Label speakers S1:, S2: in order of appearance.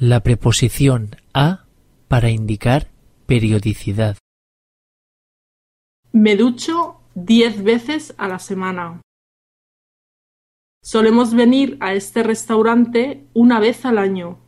S1: La preposición a para indicar periodicidad.
S2: Me ducho diez veces a la semana. Solemos venir a este restaurante una vez al año.